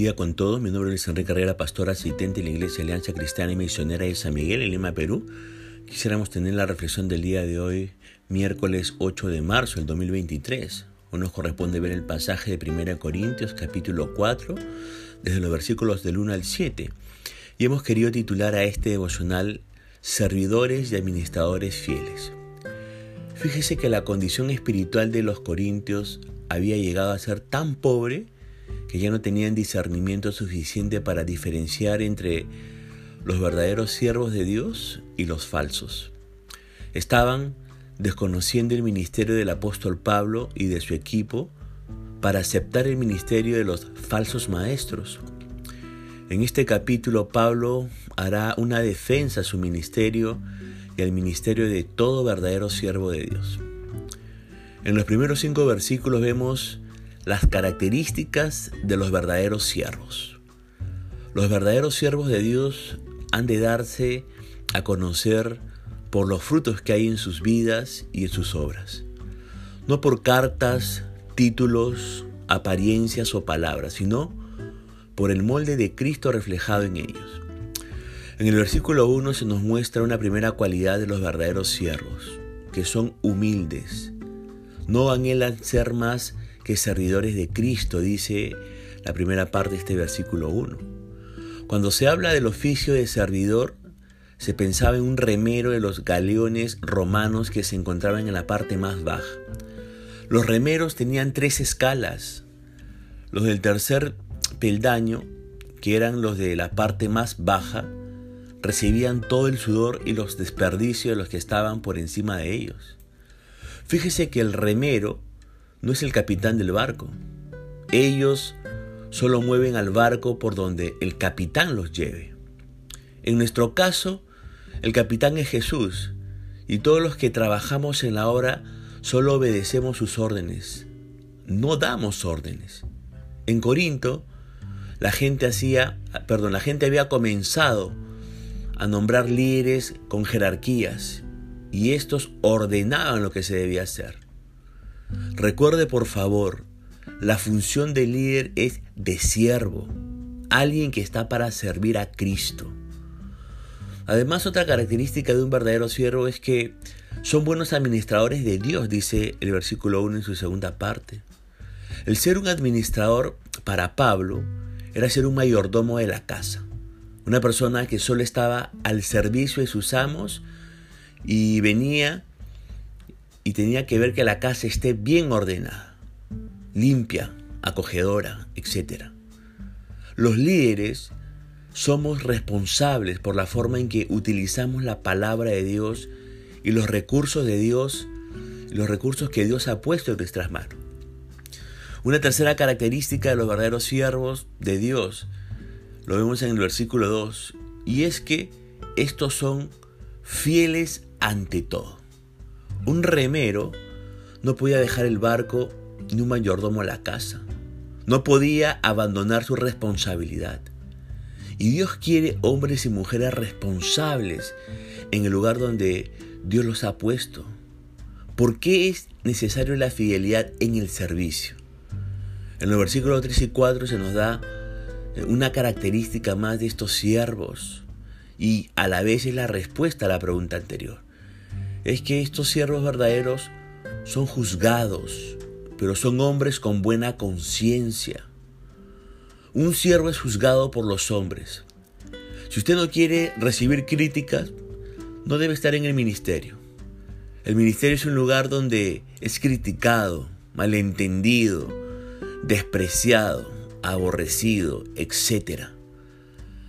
día con todos. Mi nombre es Enrique Carrera, pastor asistente de la Iglesia Alianza Cristiana y Misionera de San Miguel en Lima, Perú. Quisiéramos tener la reflexión del día de hoy, miércoles 8 de marzo del 2023. Hoy nos corresponde ver el pasaje de 1 Corintios capítulo 4, desde los versículos del 1 al 7. Y hemos querido titular a este devocional Servidores y Administradores Fieles. Fíjese que la condición espiritual de los corintios había llegado a ser tan pobre que ya no tenían discernimiento suficiente para diferenciar entre los verdaderos siervos de Dios y los falsos. Estaban desconociendo el ministerio del apóstol Pablo y de su equipo para aceptar el ministerio de los falsos maestros. En este capítulo Pablo hará una defensa a su ministerio y al ministerio de todo verdadero siervo de Dios. En los primeros cinco versículos vemos las características de los verdaderos siervos. Los verdaderos siervos de Dios han de darse a conocer por los frutos que hay en sus vidas y en sus obras. No por cartas, títulos, apariencias o palabras, sino por el molde de Cristo reflejado en ellos. En el versículo 1 se nos muestra una primera cualidad de los verdaderos siervos, que son humildes. No anhelan ser más que servidores de Cristo, dice la primera parte de este versículo 1. Cuando se habla del oficio de servidor, se pensaba en un remero de los galeones romanos que se encontraban en la parte más baja. Los remeros tenían tres escalas. Los del tercer peldaño, que eran los de la parte más baja, recibían todo el sudor y los desperdicios de los que estaban por encima de ellos. Fíjese que el remero no es el capitán del barco. Ellos solo mueven al barco por donde el capitán los lleve. En nuestro caso, el capitán es Jesús y todos los que trabajamos en la obra solo obedecemos sus órdenes. No damos órdenes. En Corinto, la gente hacía, perdón, la gente había comenzado a nombrar líderes con jerarquías y estos ordenaban lo que se debía hacer. Recuerde por favor, la función del líder es de siervo, alguien que está para servir a Cristo. Además, otra característica de un verdadero siervo es que son buenos administradores de Dios, dice el versículo 1 en su segunda parte. El ser un administrador para Pablo era ser un mayordomo de la casa, una persona que solo estaba al servicio de sus amos y venía y tenía que ver que la casa esté bien ordenada, limpia, acogedora, etc. Los líderes somos responsables por la forma en que utilizamos la palabra de Dios y los recursos de Dios, los recursos que Dios ha puesto en nuestras manos. Una tercera característica de los verdaderos siervos de Dios, lo vemos en el versículo 2, y es que estos son fieles ante todo. Un remero no podía dejar el barco ni un mayordomo a la casa. No podía abandonar su responsabilidad. Y Dios quiere hombres y mujeres responsables en el lugar donde Dios los ha puesto. ¿Por qué es necesario la fidelidad en el servicio? En los versículos 3 y 4 se nos da una característica más de estos siervos y a la vez es la respuesta a la pregunta anterior es que estos siervos verdaderos son juzgados, pero son hombres con buena conciencia. Un siervo es juzgado por los hombres. Si usted no quiere recibir críticas, no debe estar en el ministerio. El ministerio es un lugar donde es criticado, malentendido, despreciado, aborrecido, etc.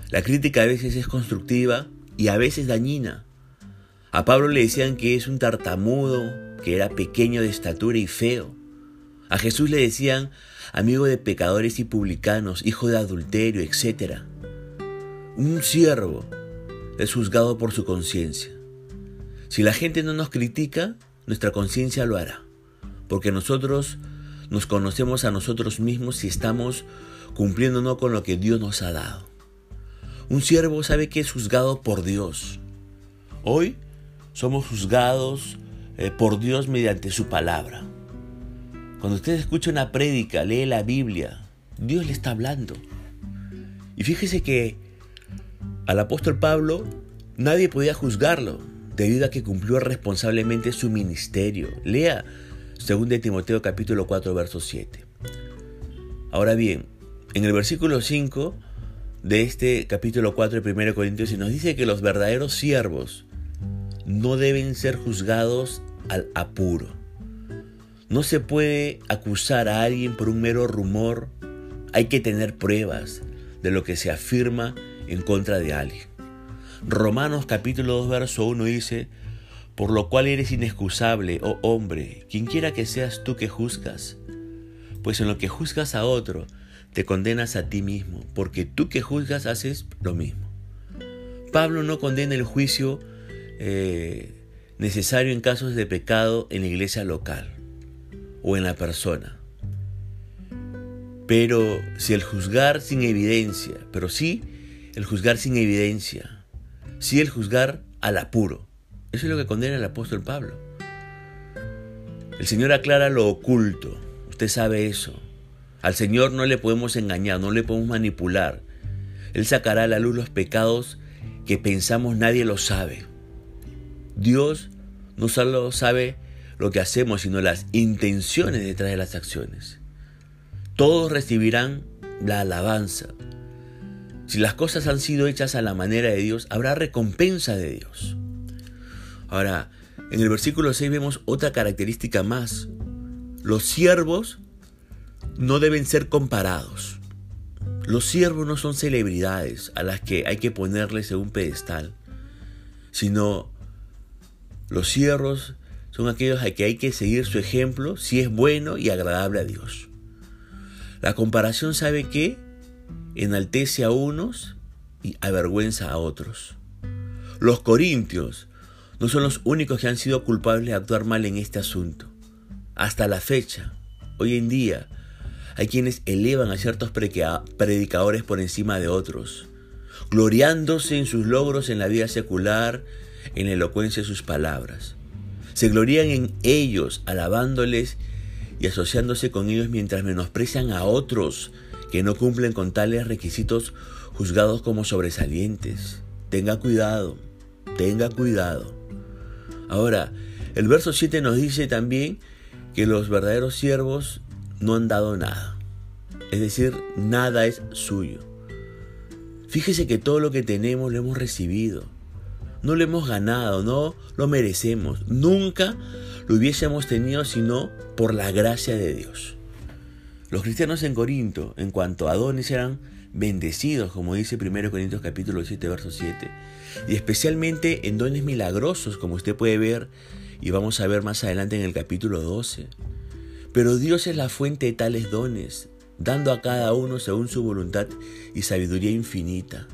La crítica a veces es constructiva y a veces dañina. A Pablo le decían que es un tartamudo, que era pequeño de estatura y feo. A Jesús le decían amigo de pecadores y publicanos, hijo de adulterio, etc. Un siervo es juzgado por su conciencia. Si la gente no nos critica, nuestra conciencia lo hará, porque nosotros nos conocemos a nosotros mismos si estamos cumpliendo no con lo que Dios nos ha dado. Un siervo sabe que es juzgado por Dios. Hoy somos juzgados eh, por Dios mediante su palabra. Cuando usted escucha una prédica, lee la Biblia, Dios le está hablando. Y fíjese que al apóstol Pablo nadie podía juzgarlo debido a que cumplió responsablemente su ministerio. Lea 2 Timoteo capítulo 4 verso 7. Ahora bien, en el versículo 5 de este capítulo 4 de 1 Corintios se nos dice que los verdaderos siervos no deben ser juzgados al apuro. No se puede acusar a alguien por un mero rumor. Hay que tener pruebas de lo que se afirma en contra de alguien. Romanos capítulo 2 verso 1 dice, por lo cual eres inexcusable, oh hombre, quien quiera que seas tú que juzgas, pues en lo que juzgas a otro, te condenas a ti mismo, porque tú que juzgas haces lo mismo. Pablo no condena el juicio eh, necesario en casos de pecado en la iglesia local o en la persona. Pero si el juzgar sin evidencia, pero sí el juzgar sin evidencia, sí el juzgar al apuro, eso es lo que condena el apóstol Pablo. El Señor aclara lo oculto, usted sabe eso. Al Señor no le podemos engañar, no le podemos manipular. Él sacará a la luz los pecados que pensamos nadie lo sabe. Dios no solo sabe lo que hacemos, sino las intenciones detrás de las acciones. Todos recibirán la alabanza. Si las cosas han sido hechas a la manera de Dios, habrá recompensa de Dios. Ahora, en el versículo 6 vemos otra característica más. Los siervos no deben ser comparados. Los siervos no son celebridades a las que hay que ponerles en un pedestal, sino los siervos son aquellos a que hay que seguir su ejemplo si es bueno y agradable a Dios. La comparación sabe que enaltece a unos y avergüenza a otros. Los corintios no son los únicos que han sido culpables de actuar mal en este asunto. Hasta la fecha, hoy en día, hay quienes elevan a ciertos predicadores por encima de otros, gloriándose en sus logros en la vida secular, en la elocuencia de sus palabras. Se glorían en ellos, alabándoles y asociándose con ellos mientras menosprecian a otros que no cumplen con tales requisitos juzgados como sobresalientes. Tenga cuidado, tenga cuidado. Ahora, el verso 7 nos dice también que los verdaderos siervos no han dado nada. Es decir, nada es suyo. Fíjese que todo lo que tenemos lo hemos recibido. No lo hemos ganado, no lo merecemos. Nunca lo hubiésemos tenido sino por la gracia de Dios. Los cristianos en Corinto, en cuanto a dones, eran bendecidos, como dice 1 Corintios capítulo 7, verso 7. Y especialmente en dones milagrosos, como usted puede ver y vamos a ver más adelante en el capítulo 12. Pero Dios es la fuente de tales dones, dando a cada uno según su voluntad y sabiduría infinita.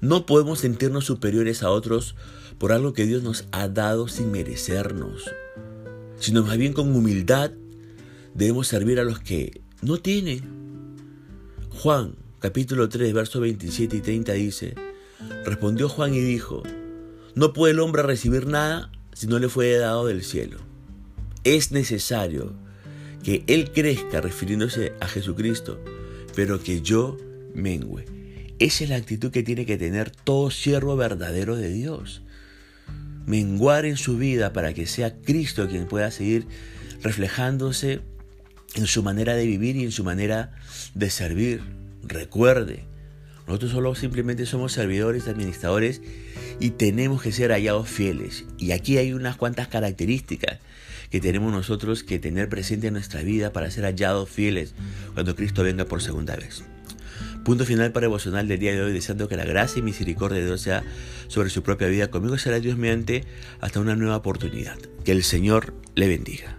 No podemos sentirnos superiores a otros por algo que Dios nos ha dado sin merecernos, sino más bien con humildad debemos servir a los que no tienen. Juan capítulo 3 versos 27 y 30 dice, respondió Juan y dijo, no puede el hombre recibir nada si no le fue dado del cielo. Es necesario que Él crezca refiriéndose a Jesucristo, pero que yo mengüe. Esa es la actitud que tiene que tener todo siervo verdadero de Dios. Menguar en su vida para que sea Cristo quien pueda seguir reflejándose en su manera de vivir y en su manera de servir. Recuerde, nosotros solo simplemente somos servidores, administradores y tenemos que ser hallados fieles. Y aquí hay unas cuantas características que tenemos nosotros que tener presente en nuestra vida para ser hallados fieles cuando Cristo venga por segunda vez. Punto final para devocional del día de hoy, deseando que la gracia y misericordia de Dios sea sobre su propia vida. Conmigo será Dios mediante hasta una nueva oportunidad. Que el Señor le bendiga.